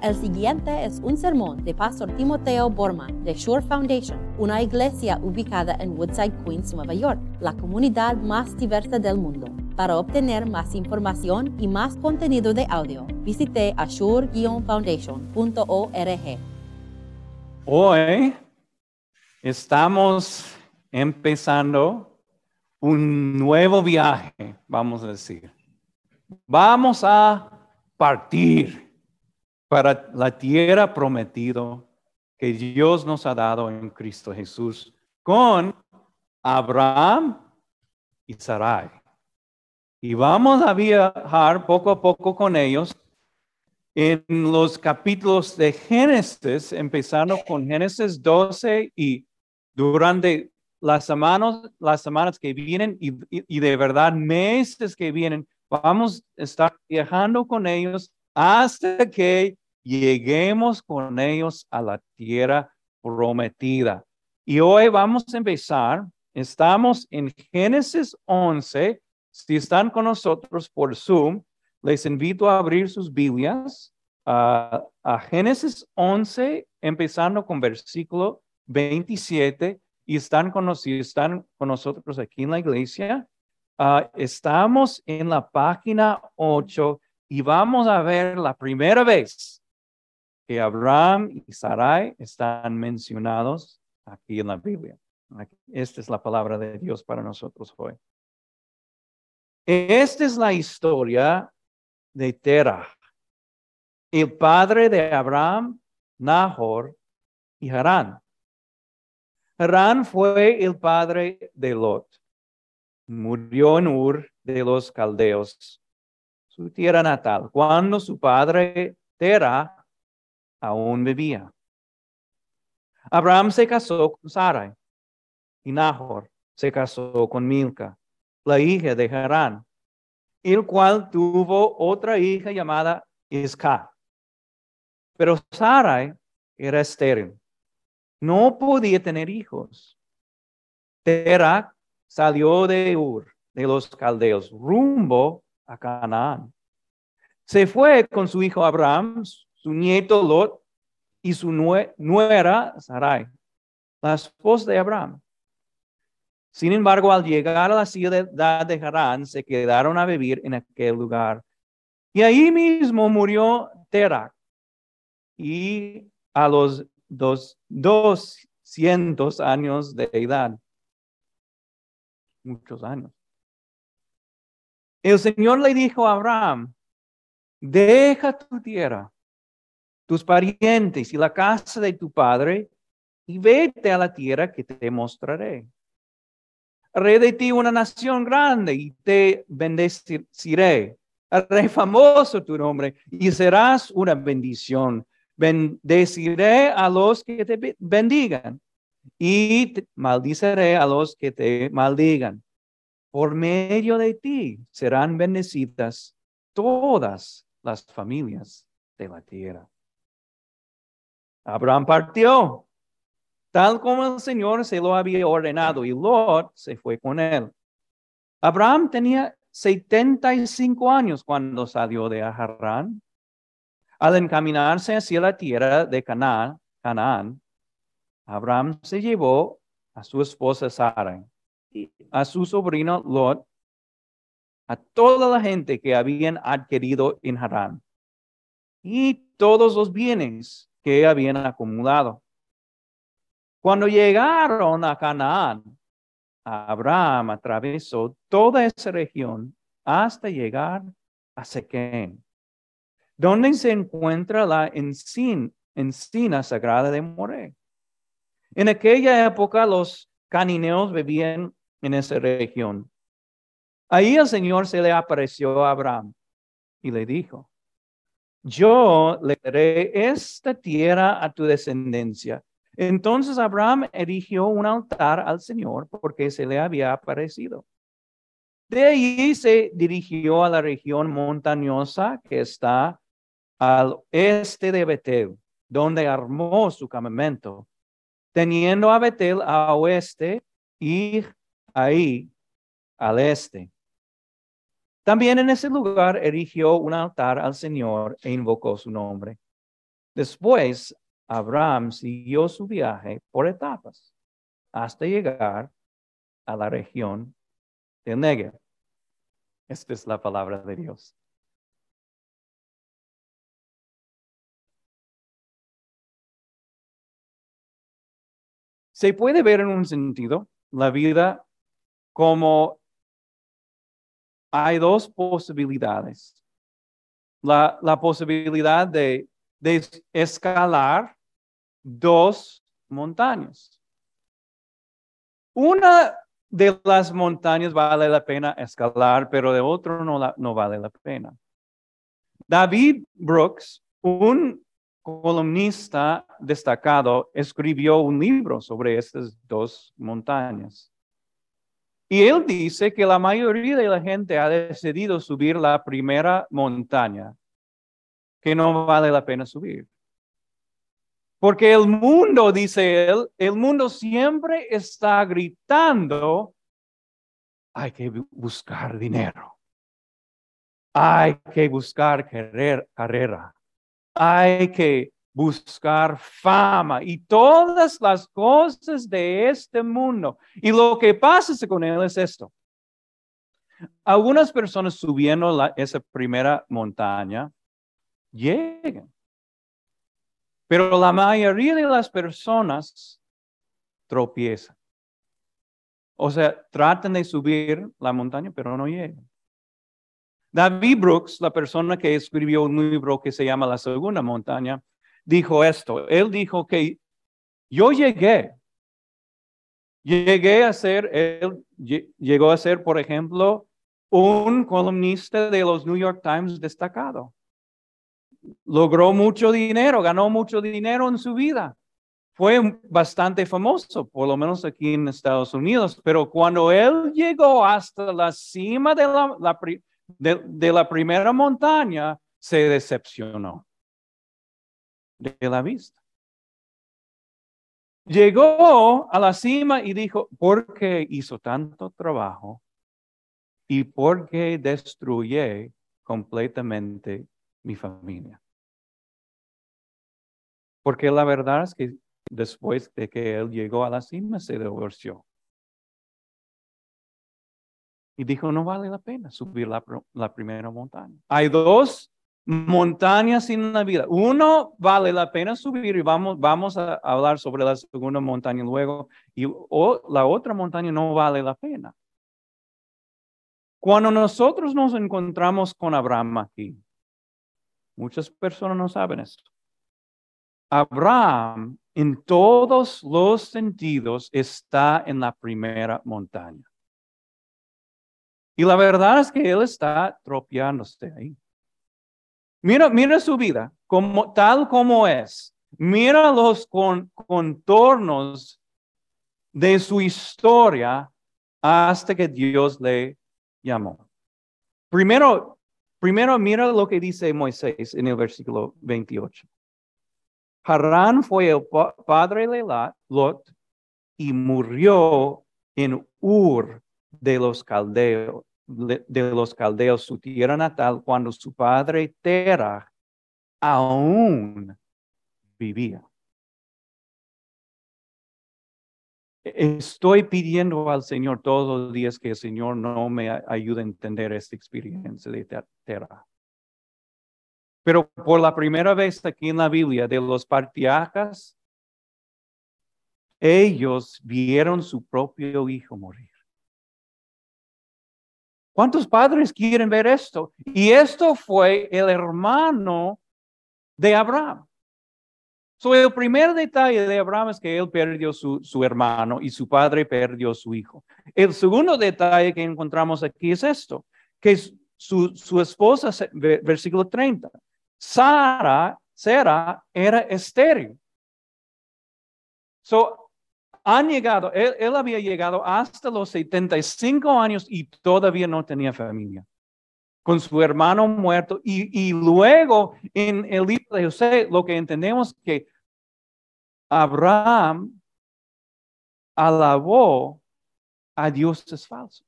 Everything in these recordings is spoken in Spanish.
El siguiente es un sermón de Pastor Timoteo Borman de Shore Foundation, una iglesia ubicada en Woodside, Queens, Nueva York, la comunidad más diversa del mundo. Para obtener más información y más contenido de audio, visite ashore-foundation.org. Hoy estamos empezando un nuevo viaje, vamos a decir. Vamos a partir para la tierra prometido que Dios nos ha dado en Cristo Jesús con Abraham y Sarai. Y vamos a viajar poco a poco con ellos en los capítulos de Génesis, empezando con Génesis 12 y durante las semanas, las semanas que vienen y, y de verdad meses que vienen, vamos a estar viajando con ellos hasta que lleguemos con ellos a la tierra prometida. Y hoy vamos a empezar, estamos en Génesis 11. Si están con nosotros por Zoom, les invito a abrir sus Biblias a Génesis 11, empezando con versículo 27. Y están con, están con nosotros aquí en la iglesia. Ah, estamos en la página 8 y vamos a ver la primera vez que Abraham y Sarai están mencionados aquí en la Biblia. Esta es la palabra de Dios para nosotros hoy. Esta es la historia de Terah, el padre de Abraham, Nahor y Harán. Harán fue el padre de Lot. Murió en Ur de los caldeos tierra natal, cuando su padre Tera aún vivía. Abraham se casó con Sarai y Nahor se casó con Milca, la hija de Harán, el cual tuvo otra hija llamada Isca. Pero Sarai era estéril, no podía tener hijos. Tera salió de Ur, de los caldeos, rumbo a Canaán. Se fue con su hijo Abraham, su nieto Lot y su nuera Sarai, la esposa de Abraham. Sin embargo, al llegar a la ciudad de Harán, se quedaron a vivir en aquel lugar. Y ahí mismo murió Terak. Y a los dos, doscientos años de edad. Muchos años. El Señor le dijo a Abraham, deja tu tierra, tus parientes y la casa de tu padre, y vete a la tierra que te mostraré. Haré de ti una nación grande y te bendeciré. Haré famoso tu nombre y serás una bendición. Bendeciré a los que te bendigan y maldiceré a los que te maldigan por medio de ti serán bendecidas todas las familias de la tierra. Abraham partió, tal como el Señor se lo había ordenado, y Lot se fue con él. Abraham tenía 75 años cuando salió de Harán. Al encaminarse hacia la tierra de Canaán, Abraham se llevó a su esposa Sara a su sobrino Lot, a toda la gente que habían adquirido en Harán y todos los bienes que habían acumulado. Cuando llegaron a Canaán, Abraham atravesó toda esa región hasta llegar a Sequén, donde se encuentra la encina, sagrada de Moré. En aquella época los canineos vivían en esa región. Ahí el Señor se le apareció a Abraham y le dijo, yo le daré esta tierra a tu descendencia. Entonces Abraham erigió un altar al Señor porque se le había aparecido. De ahí se dirigió a la región montañosa que está al este de Betel, donde armó su campamento, teniendo a Betel a oeste y ahí al este. También en ese lugar erigió un altar al Señor e invocó su nombre. Después, Abraham siguió su viaje por etapas hasta llegar a la región de Negev. Esta es la palabra de Dios. Se puede ver en un sentido la vida como hay dos posibilidades. La, la posibilidad de, de escalar dos montañas. Una de las montañas vale la pena escalar, pero de otro no, no vale la pena. David Brooks, un columnista destacado, escribió un libro sobre estas dos montañas. Y él dice que la mayoría de la gente ha decidido subir la primera montaña, que no vale la pena subir. Porque el mundo, dice él, el mundo siempre está gritando, hay que buscar dinero, hay que buscar carrera, hay que buscar fama y todas las cosas de este mundo. Y lo que pasa con él es esto. Algunas personas subiendo esa primera montaña llegan pero la mayoría de las personas tropiezan. O sea, tratan de subir la montaña, pero no llegan. David Brooks, la persona que escribió un libro que se llama La Segunda Montaña, dijo esto. Él dijo que yo llegué. Llegué a ser, él llegó a ser, por ejemplo, un columnista de los New York Times destacado logró mucho dinero, ganó mucho dinero en su vida. Fue bastante famoso, por lo menos aquí en Estados Unidos, pero cuando él llegó hasta la cima de la, de, la primera montaña, se decepcionó de la vista. Llegó a la cima y dijo, ¿por qué hizo tanto trabajo y por qué destruye completamente mi familia. Porque la verdad es que después de que él llegó a la cima, se divorció. Y dijo, no vale la pena subir la, la primera montaña. Hay dos montañas en la vida. Uno vale la pena subir y vamos, vamos a hablar sobre la segunda montaña luego. Y o, la otra montaña no vale la pena. Cuando nosotros nos encontramos con Abraham aquí, Muchas personas no saben esto. Abraham en todos los sentidos está en la primera montaña. Y la verdad es que él está tropeándose ahí. Mira, mira su vida, como, tal como es. Mira los contornos de su historia hasta que Dios le llamó. Primero, Primero mira lo que dice Moisés en el versículo 28. Harán fue el padre de Lot y murió en Ur de los caldeos, de los caldeos, su tierra natal, cuando su padre Terah aún vivía. Estoy pidiendo al Señor todos los días que el Señor no me ayude a entender esta experiencia de tierra. Pero por la primera vez aquí en la Biblia de los partiacas, ellos vieron su propio hijo morir. ¿Cuántos padres quieren ver esto? Y esto fue el hermano de Abraham. So, el primer detalle de Abraham es que él perdió su, su hermano y su padre perdió su hijo. El segundo detalle que encontramos aquí es esto, que su, su esposa, versículo 30, Sara, Sara era estéril. So, han llegado, él, había llegado hasta los 75 años y todavía no tenía familia. Con su hermano muerto. Y, y luego en el libro de José, lo que entendemos que Abraham alabó a dioses falsos.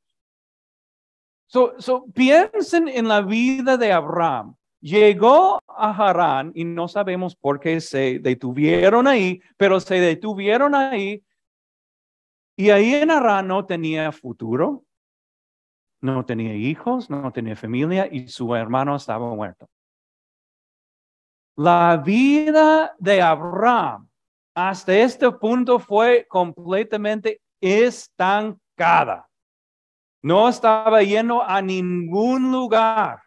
So, so, piensen en la vida de Abraham. llegó a Harán y no sabemos por qué se detuvieron ahí, pero se detuvieron ahí y ahí en no tenía futuro, no tenía hijos, no tenía familia y su hermano estaba muerto. La vida de Abraham hasta este punto fue completamente estancada. No estaba yendo a ningún lugar.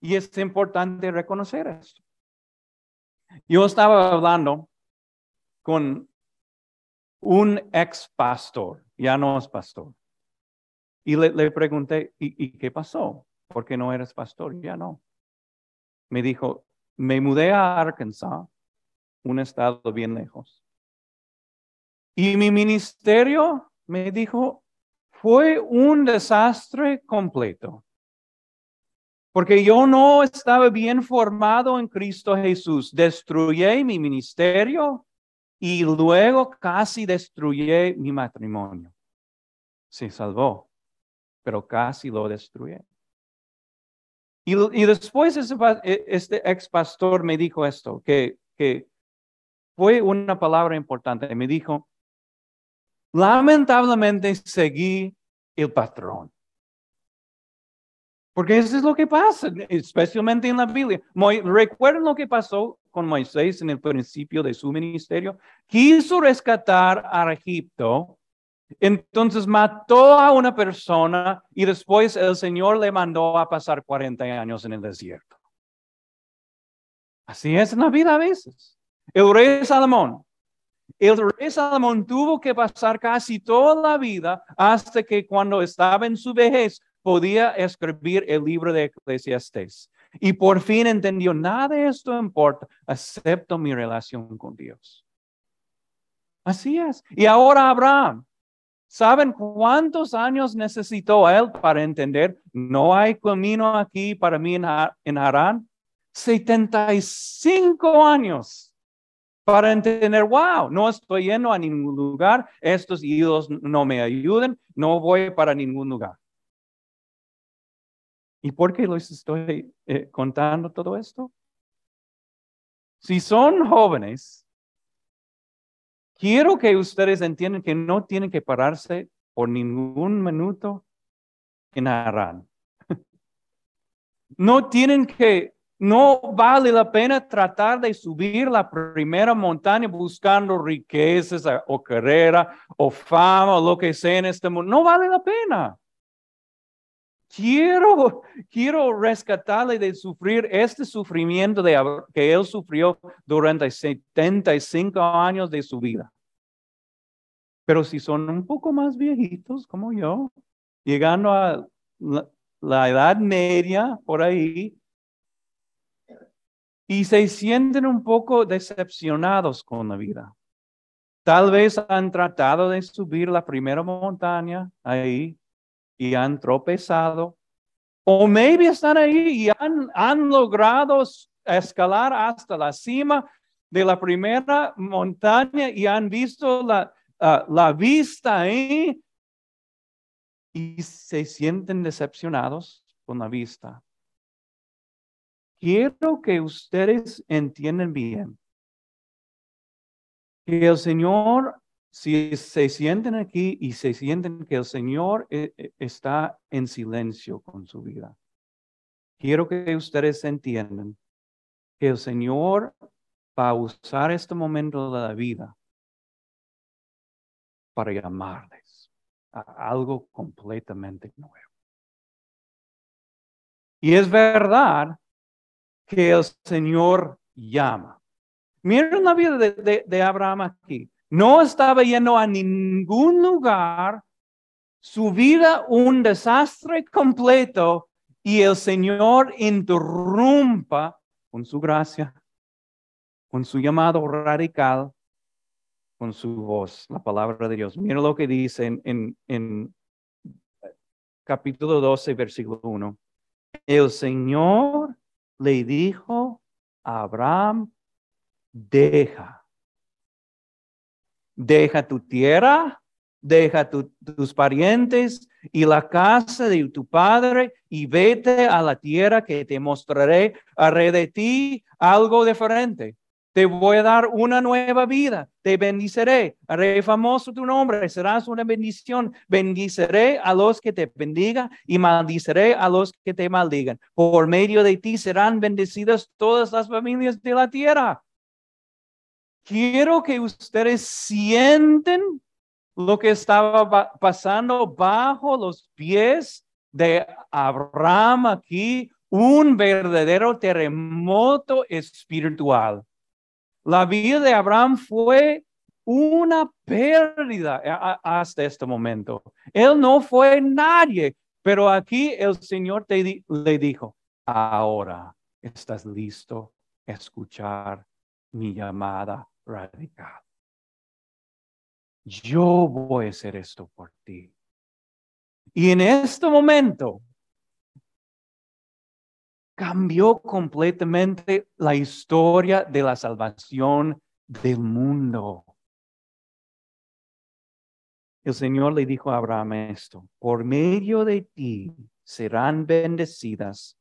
Y es importante reconocer esto. Yo estaba hablando con un ex pastor, ya no es pastor. Y le, pregunté, ¿y, ¿y, qué pasó? ¿Por qué no eres pastor? Ya no. Me dijo, me mudé a Arkansas, un estado bien lejos. Y mi ministerio me dijo, fue un desastre completo porque yo no estaba bien formado en Cristo Jesús. Destruí mi ministerio y luego casi destruí mi matrimonio. Se salvó, pero casi lo destruí. Y, después e, este ex pastor me dijo esto, que, que fue una palabra importante. Me dijo, lamentablemente seguí el patrón. Porque eso es lo que pasa, especialmente en la Biblia. Recuerden lo que pasó con Moisés en el principio de su ministerio. Quiso rescatar a Egipto, entonces mató a una persona y después el Señor le mandó a pasar 40 años en el desierto. Así es en la vida a veces. El rey Salomón. El rey Salomón tuvo que pasar casi toda la vida hasta que cuando estaba en su vejez podía escribir el libro de Eclesiastes. Y por fin entendió, nada de esto importa, excepto mi relación con Dios. Así es. Y ahora Abraham, ¿saben cuántos años necesitó él para entender? No hay camino aquí para mí en Harán. 75 años para entender, wow, no estoy yendo a ningún lugar, estos ídolos no me ayudan, no voy para ningún lugar. ¿Y por qué les estoy eh, contando todo esto? Si son jóvenes, quiero que ustedes entiendan que no tienen que pararse por ningún minuto en Arán. No tienen que, no vale la pena tratar de subir la primera montaña buscando riquezas o carrera o fama o lo que sea en este mundo. No vale la pena. Quiero, quiero rescatarle de sufrir este sufrimiento de, que él sufrió durante 75 años de su vida. Pero si son un poco más viejitos como yo, llegando a la, la edad media por ahí, y se sienten un poco decepcionados con la vida. Tal vez han tratado de subir la primera montaña ahí y han tropezado. O maybe están ahí y han, han logrado escalar hasta la cima de la primera montaña y han visto la, ah, la vista ahí y se sienten decepcionados con la vista. Quiero que ustedes entiendan bien que el Señor si se sienten aquí y se sienten que el Señor eh, eh, está en silencio con su vida, quiero que ustedes entiendan que el Señor va a usar este momento de la vida para llamarles a algo completamente nuevo. Y es verdad que el Señor llama. Miren la vida de, de Abraham aquí. No estaba yendo a ningún lugar. Su vida un desastre completo y el Señor interrumpa con su gracia, con su llamado radical, con su voz, la palabra de Dios. Mira lo que dice en, en, capítulo 12, versículo 1. El Señor le dijo a Abraham, deja deja tu tierra, deja tus parientes y la casa de tu padre y vete a la tierra que te mostraré. Haré de ti algo diferente. Te voy a dar una nueva vida. Te bendiceré. Haré famoso tu nombre. Serás una bendición. Bendiceré a los que te bendigan y maldiceré a los que te maldigan. Por medio de ti serán bendecidas todas las familias de la tierra. Quiero que ustedes sienten lo que estaba pasando bajo los pies de Abraham aquí, un verdadero terremoto espiritual. La vida de Abraham fue una pérdida hasta este momento. Él no fue nadie, pero aquí el Señor te, le dijo, ahora estás listo a escuchar mi llamada radical yo voy a hacer esto por ti. Y en este momento cambió completamente la historia de la salvación del mundo. El Señor le dijo a Abraham esto, por medio de ti serán bendecidas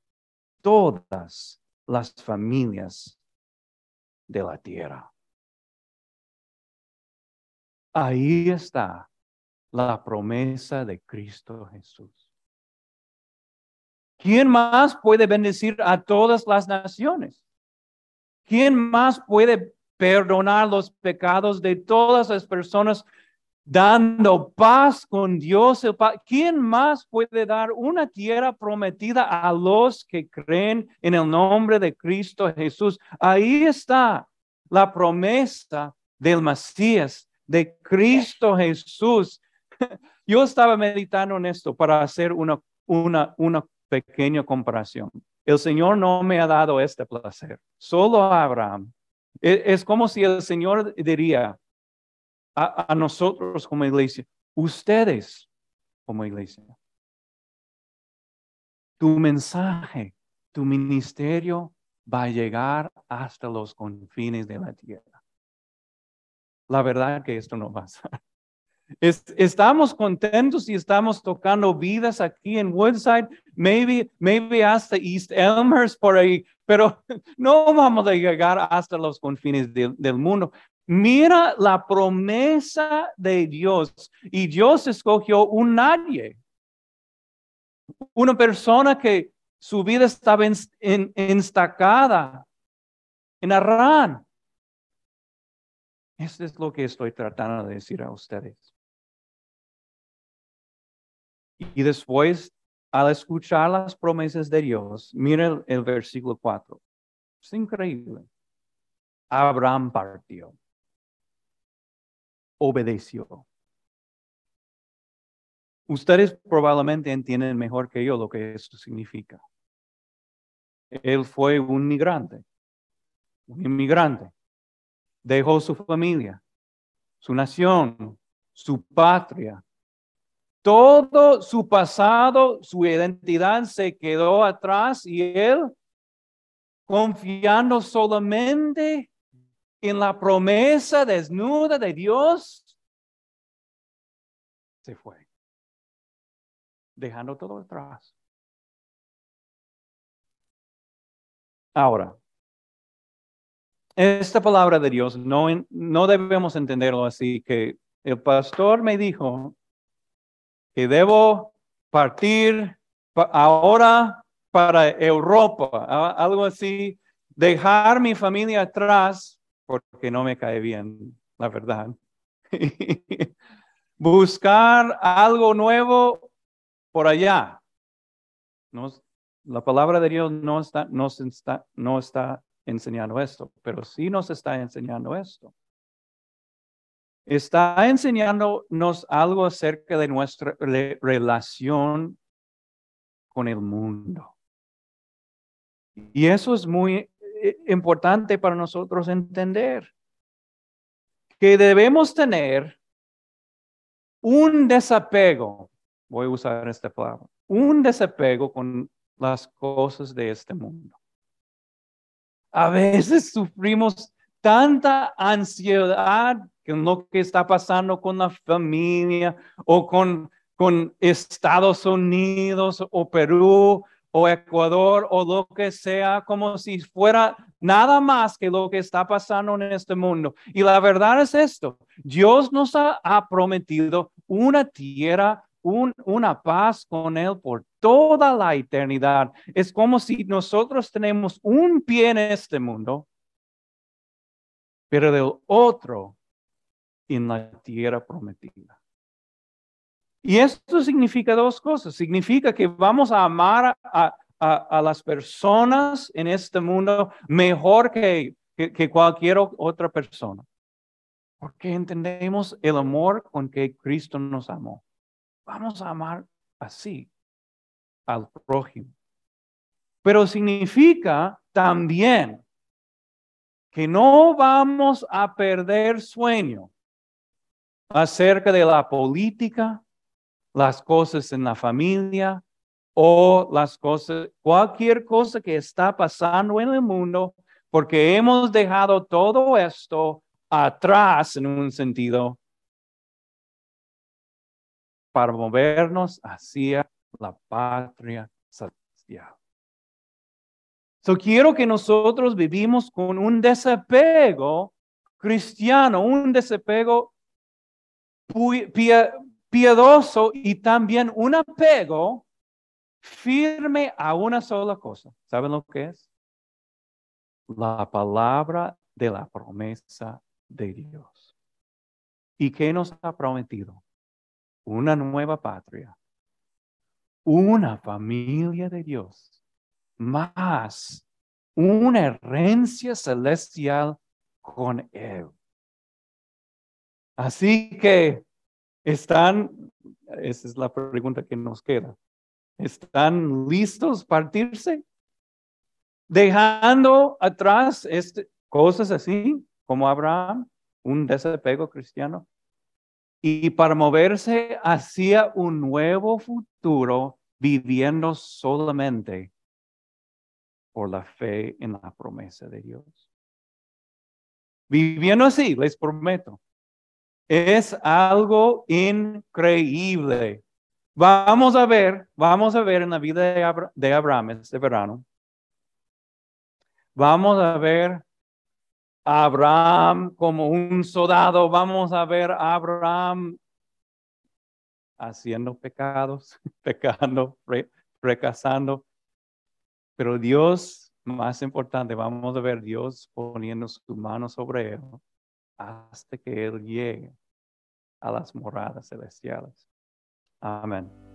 todas las familias de la tierra. Ahí está la promesa de Cristo Jesús. ¿Quién más puede bendecir a todas las naciones? ¿Quién más puede perdonar los pecados de todas las personas dando paz con Dios? ¿Quién más puede dar una tierra prometida a los que creen en el nombre de Cristo Jesús? Ahí está la promesa del Mesías de Cristo Jesús. Yo estaba meditando en esto para hacer una, una, una pequeña comparación. El Señor no me ha dado este placer, solo a Abraham. E, es, como si el Señor diría a, a nosotros como iglesia, ustedes como iglesia, tu mensaje, tu ministerio va a llegar hasta los confines de la tierra la verdad que esto no pasa. estamos contentos y estamos tocando vidas aquí en Woodside, maybe, maybe hasta East Elmhurst por ahí, pero no vamos a llegar hasta los confines del mundo. Mira la promesa de Dios y Dios escogió un nadie, una persona que su vida estaba en, en, enstacada en Arán esto es lo que estoy tratando de decir a ustedes. Y después, al escuchar las promesas de Dios, miren el, versículo 4. Es increíble. Abraham partió. Obedeció. Ustedes probablemente entienden mejor que yo lo que esto significa. Él fue un migrante, un inmigrante dejó su familia, su nación, su patria. Todo su pasado, su identidad se quedó atrás y él, confiando solamente en la promesa desnuda de Dios, se fue, dejando todo atrás. Ahora, esta palabra de Dios no, no debemos entenderlo así, que el pastor me dijo que debo partir ahora para Europa, algo así, dejar mi familia atrás porque no me cae bien, la verdad. Buscar algo nuevo por allá. la palabra de Dios no está, no está, no está enseñando esto, pero sí nos está enseñando esto. Está enseñándonos algo acerca de nuestra relación con el mundo. Y eso es muy eh, importante para nosotros entender que debemos tener un desapego, voy a usar esta palabra, un desapego con las cosas de este mundo. A veces sufrimos tanta ansiedad con lo que está pasando con la familia o con, con Estados Unidos o Perú o Ecuador o lo que sea, como si fuera nada más que lo que está pasando en este mundo. Y la verdad es esto, Dios nos ha, prometido una tierra, una paz con Él por toda la eternidad. Es como si nosotros tenemos un pie en este mundo, pero del otro en la tierra prometida. Y esto significa dos cosas. Significa que vamos a amar a, las personas en este mundo mejor que, que, cualquier otra persona. Porque entendemos el amor con que Cristo nos amó. Vamos a amar así al prójimo. Pero significa también que no vamos a perder sueño acerca de la política, las cosas en la familia o las cosas, cualquier cosa que está pasando en el mundo, porque hemos dejado todo esto atrás en un sentido para movernos hacia la patria celestial. So quiero que nosotros vivimos con un desapego cristiano, un desapego piadoso y también un apego firme a una sola cosa. ¿Saben lo que es? La palabra de la promesa de Dios. ¿Y qué nos ha prometido? Una nueva patria, una familia de Dios, más una herencia celestial con Él. Así que están, esa es la pregunta que nos queda, ¿están listos partirse? Dejando atrás este, cosas así como Abraham, un desapego cristiano, y para moverse hacia un nuevo futuro viviendo solamente por la fe en la promesa de Dios. Viviendo así, les prometo, es algo increíble. Vamos a ver, vamos a ver en la vida de, Abraham este verano. Vamos a ver Abraham como un soldado. Vamos a ver a Abraham haciendo pecados, pecando, fracasando. Pero Dios, más importante, vamos a ver Dios poniendo su mano sobre él hasta que Él llegue a las moradas celestiales. Amén.